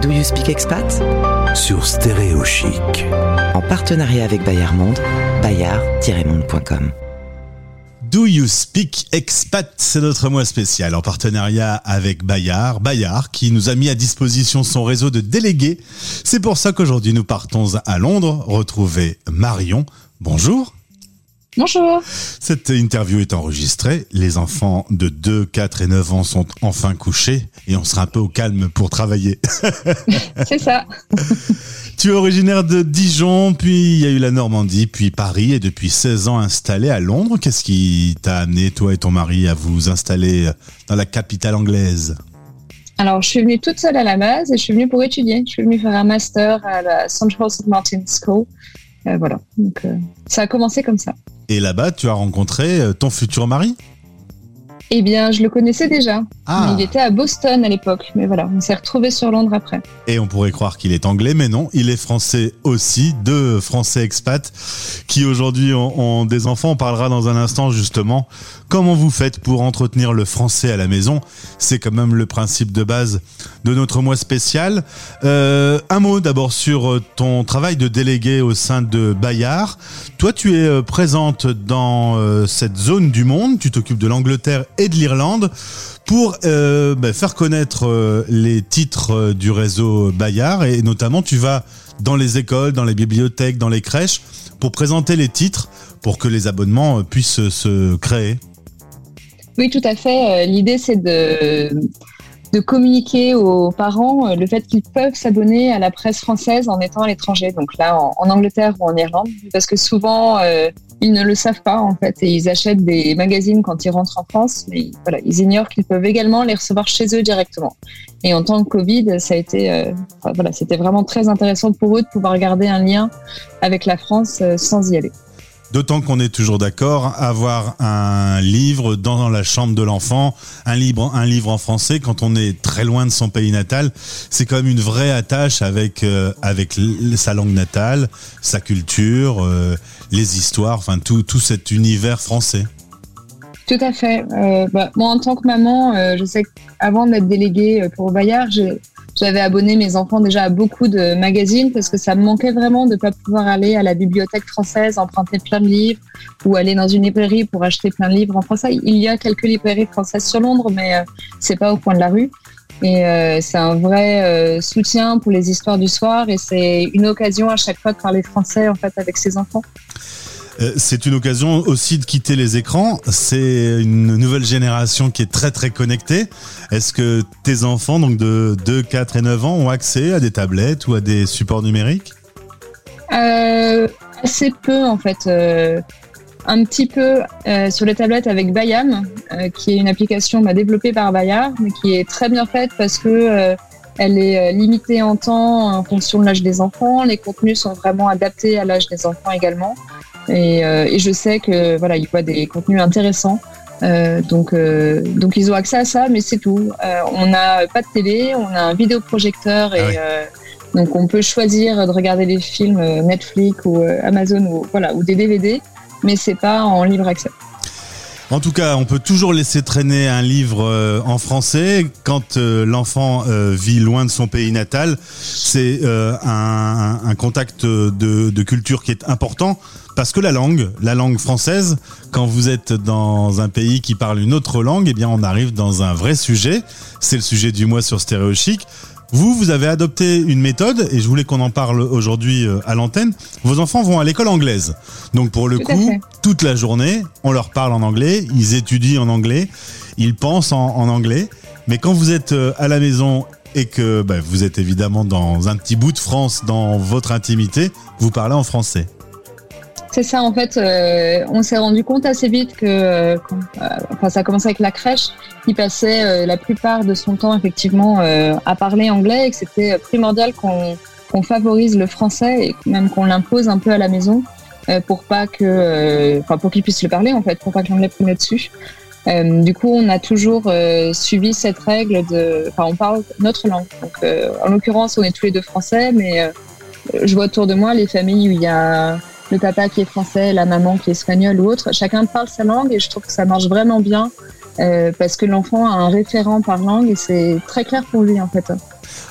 Do You Speak Expat? Sur Stéréo Chic. En partenariat avec Bayard Monde, bayard-monde.com. Do You Speak Expat, c'est notre mois spécial en partenariat avec Bayard. Bayard qui nous a mis à disposition son réseau de délégués. C'est pour ça qu'aujourd'hui nous partons à Londres retrouver Marion. Bonjour. Bonjour. Cette interview est enregistrée. Les enfants de 2, 4 et 9 ans sont enfin couchés et on sera un peu au calme pour travailler. C'est ça. tu es originaire de Dijon, puis il y a eu la Normandie, puis Paris et depuis 16 ans installé à Londres. Qu'est-ce qui t'a amené, toi et ton mari, à vous installer dans la capitale anglaise? Alors, je suis venue toute seule à la base et je suis venue pour étudier. Je suis venue faire un master à la Central St. Martin's School. Euh, voilà, donc euh, ça a commencé comme ça. Et là-bas, tu as rencontré euh, ton futur mari? Eh bien, je le connaissais déjà. Ah. Il était à Boston à l'époque. Mais voilà, on s'est retrouvés sur Londres après. Et on pourrait croire qu'il est anglais, mais non, il est français aussi. Deux français expats qui aujourd'hui ont, des enfants. On parlera dans un instant justement comment vous faites pour entretenir le français à la maison? C'est quand même le principe de base de notre mois spécial. Euh, un mot d'abord sur ton travail de délégué au sein de Bayard. Toi, tu es euh, présente dans euh, cette zone du monde. Tu t'occupes de l'Angleterre et de l'Irlande pour euh, bah, faire connaître euh, les titres euh, du réseau Bayard et notamment tu vas dans les écoles, dans les bibliothèques, dans les crèches pour présenter les titres pour que les abonnements puissent se créer. Oui, tout à fait. L'idée, c'est de, communiquer aux parents le fait qu'ils peuvent s'abonner à la presse française en étant à l'étranger, donc là en, Angleterre ou en Irlande, parce que souvent ils ne le savent pas en fait et ils achètent des magazines quand ils rentrent en France, mais voilà, ils ignorent qu'ils peuvent également les recevoir chez eux directement. Et en temps de Covid, ça a été, euh, voilà, c'était vraiment très intéressant pour eux de pouvoir garder un lien avec la France euh, sans y aller. D'autant qu'on est toujours d'accord, avoir un livre dans la chambre de l'enfant, un livre, en français, quand on est très loin de son pays natal, c'est quand même une vraie attache avec euh, sa langue natale, sa culture, euh, les histoires, enfin tout tout cet univers français. Tout à fait. Euh, bah, moi, en tant que maman, je sais qu'avant d'être déléguée pour Bayard, j'ai j'avais abonné mes enfants déjà à beaucoup de magazines parce que ça me manquait vraiment de ne pas pouvoir aller à la bibliothèque française, emprunter plein de livres ou aller dans une librairie pour acheter plein de livres en français. Il y a quelques librairies françaises sur Londres, mais euh, c'est pas au coin de la rue. Et euh, c'est un vrai euh, soutien pour les histoires du soir et c'est une occasion à chaque fois de parler français en fait avec ses enfants. Euh, c'est une occasion aussi de quitter les écrans. C'est une nouvelle génération qui est très très connectée. Est-ce que tes enfants, donc de 2, 4 et 9 ans, ont accès à des tablettes ou à des supports numériques? Euh, Assez peu en fait. Euh, un petit peu sur les tablettes avec Bayam, qui est une application bah, développée par Bayard, mais qui est très bien faite parce que elle est limitée en temps en fonction de l'âge des enfants. Les contenus sont vraiment adaptés à l'âge des enfants également. Euh, et, je sais que voilà, ils voient des contenus intéressants. Euh, donc, euh, donc ils ont accès à ça, mais c'est tout. on n'a pas de télé, on a un vidéoprojecteur et ah donc on peut choisir de regarder des films Netflix ou Amazon ou voilà ou des DVD, mais c'est pas en libre accès. En tout cas, on peut toujours laisser traîner un livre en français quand l'enfant vit loin de son pays natal. C'est un, contact de, culture qui est important parce que la langue, la langue française, quand vous êtes dans un pays qui parle une autre langue, eh bien, on arrive dans un vrai sujet. C'est le sujet du mois sur Stéréo Chic. Vous, vous avez adopté une méthode, et je voulais qu'on en parle aujourd'hui euh, à l'antenne. Vos enfants vont à l'école anglaise. Donc, pour le coup, toute la journée, on leur parle en anglais, ils étudient en anglais, ils pensent en, anglais. Mais quand vous êtes euh, à la maison et que bah, vous êtes évidemment dans un petit bout de France, dans votre intimité, vous parlez en français. C'est ça, en fait, euh, on s'est rendu compte assez vite que, euh, euh, enfin, ça a commencé avec la crèche, qui passait la plupart de son temps effectivement à parler anglais et que c'était primordial qu'on favorise le français et même qu'on l'impose un peu à la maison pour pas que, enfin, pour qu'il puisse le parler en fait, pour pas que l'anglais prenne dessus. du coup, on a toujours suivi cette règle de, enfin, on parle notre langue. Donc, en l'occurrence, on est tous les deux français, mais je vois autour de moi les familles où il y a le papa qui est français, la maman qui est espagnole ou autre. Chacun parle sa langue et je trouve que ça marche vraiment bien parce que l'enfant a un référent par langue et c'est très clair pour lui en fait.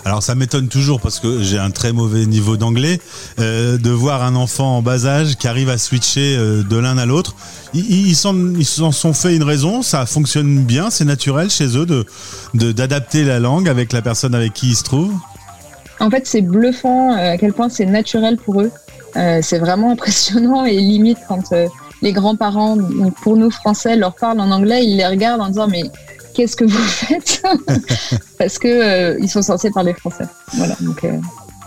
Alors ça m'étonne toujours parce que j'ai un très mauvais niveau d'anglais euh, de voir un enfant en bas âge qui arrive à switcher euh, de l'un à l'autre. Ils s'en ils sont fait une raison, ça fonctionne bien, c'est naturel chez eux de d'adapter la langue avec la personne avec qui ils se trouvent. En fait, c'est bluffant euh, à quel point c'est naturel pour eux. C'est vraiment impressionnant et limite quand les grands-parents, pour nous français, leur parlent en anglais, ils les regardent en disant mais qu'est-ce que vous faites? Parce que euh, ils sont censés parler français. Voilà. Donc, euh.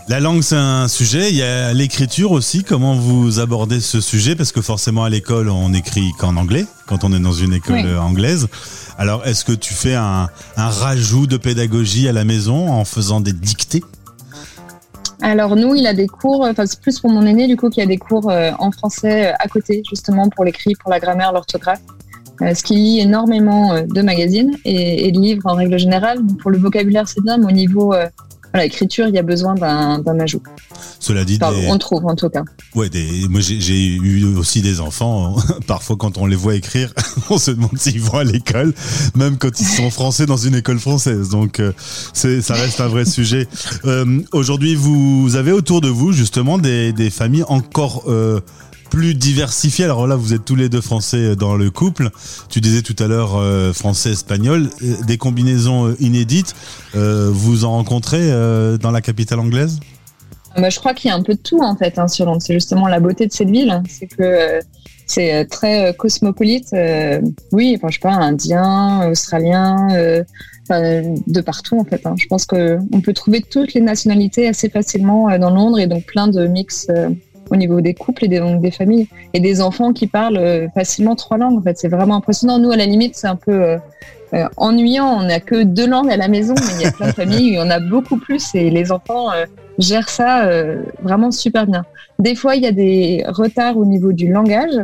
La langue, c'est un sujet. Il y a l'écriture aussi. Comment vous abordez ce sujet? Parce que forcément, à l'école, on écrit qu'en anglais, quand on est dans une école anglaise. Alors, est-ce que tu fais un, rajout de pédagogie à la maison en faisant des dictées? Alors nous, il a des cours, enfin c'est plus pour mon aîné du coup qui a des cours euh, en français à côté justement pour l'écrit, pour la grammaire, l'orthographe. Euh, ce qui lit énormément euh, de magazines et, de livres en règle générale. pour le vocabulaire, c'est bien, mais au niveau euh, l'écriture, il y a besoin d'un ajout. Cela dit, on trouve en tout cas. Ouais, des, moi j'ai eu aussi des enfants. Parfois, quand on les voit écrire, on se demande s'ils vont à l'école, même quand ils sont français dans une école française. Donc, c'est ça reste un vrai sujet. Aujourd'hui, vous avez autour de vous justement des, des familles encore plus diversifié. Alors là, vous êtes tous les deux français dans le couple. Tu disais tout à l'heure euh, français-espagnol. Euh, des combinaisons euh, inédites, vous en rencontrez dans la capitale anglaise? Bah, Je crois qu'il y a un peu de tout en fait hein, sur Londres. C'est justement la beauté de cette ville. C'est que c'est très cosmopolite. oui, je sais pas, indien, australien. de partout en fait. Hein. Je pense qu'on peut trouver toutes les nationalités assez facilement dans Londres et donc plein de mix au niveau des couples et des, des familles et des enfants qui parlent euh, facilement trois langues. En fait, c'est vraiment impressionnant. Nous, à la limite, c'est un peu euh, euh, ennuyant. On n'a que deux langues à la maison, mais il y a plein de familles où il y en a beaucoup plus et les enfants gèrent ça vraiment super bien. Des fois, il y a des retards au niveau du langage.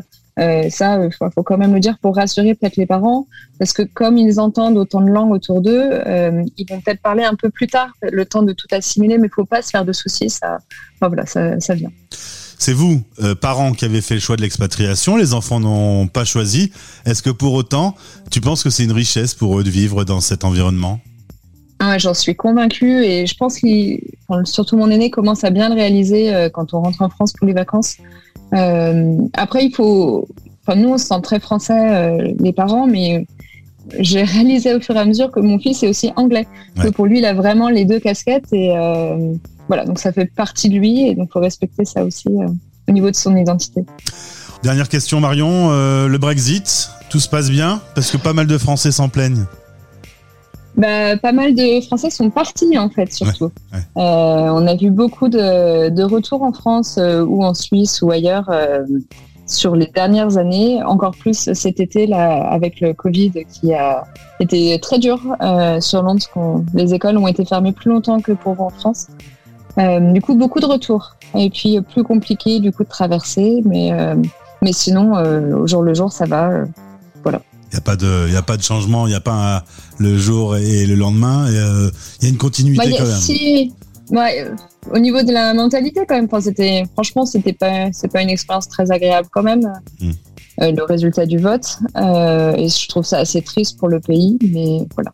ça, il faut, quand même le dire pour rassurer peut-être les parents, parce que comme ils entendent autant de langues autour d'eux, ils vont peut-être parler un peu plus tard, le temps de tout assimiler, mais il faut pas se faire de soucis, ça, voilà, ça vient. C'est vous, euh, parents, qui avez fait le choix de l'expatriation. Les enfants n'ont pas choisi. Est-ce que pour autant, tu penses que c'est une richesse pour eux de vivre dans cet environnement? Ah J'en suis convaincue et je pense que surtout mon aîné commence à bien le réaliser euh, quand on rentre en France pour les vacances. Euh, après, il faut. Enfin, nous, on se sent très français, les parents, mais j'ai réalisé au fur et à mesure que mon fils est aussi anglais. Que pour lui, il a vraiment les deux casquettes et voilà, donc ça fait partie de lui et donc faut respecter ça aussi euh, au niveau de son identité. Dernière question Marion, euh, le Brexit, tout se passe bien parce que pas mal de Français s'en plaignent. Bah, pas mal de Français sont partis en fait surtout. Euh, on a vu beaucoup de, de retours en France ou en Suisse ou ailleurs sur les dernières années, encore plus cet été là avec le Covid qui a été très dur sur Londres. Les écoles ont été fermées plus longtemps que pour en France. Euh, du coup, beaucoup de retours. Et puis, plus compliqué, du coup, de traverser. Mais, euh, mais sinon, euh, au jour le jour, ça va. voilà. Il n'y a, pas de, a pas de changement, il n'y a pas le jour et le lendemain. Il y a une continuité bah, quand même. Si, au niveau de la mentalité, quand même, c'était, franchement, c'était pas, c'est pas une expérience très agréable quand même. Hmm. le résultat du vote. et je trouve ça assez triste pour le pays, mais voilà.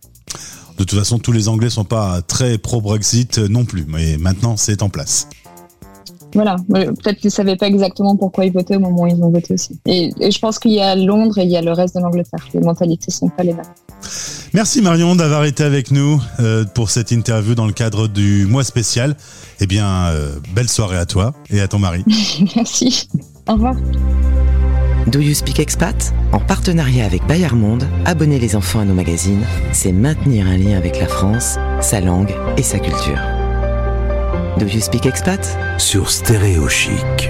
De toute façon, tous les Anglais sont pas très pro-Brexit non plus, mais maintenant c'est en place. Voilà, peut-être qu'ils ne savaient pas exactement pourquoi ils votaient au moment où ils ont voté aussi. Et, je pense qu'il y a Londres et il y a le reste de l'Angleterre. Les mentalités sont pas les mêmes. Merci Marion d'avoir été avec nous euh, pour cette interview dans le cadre du mois spécial. Eh bien, euh, belle soirée à toi et à ton mari. Merci. Au revoir. Do You Speak Expat? En partenariat avec Bayard Monde, abonner les enfants à nos magazines, c'est maintenir un lien avec la France, sa langue et sa culture. Do You Speak Expat? Sur Stéréo Chic.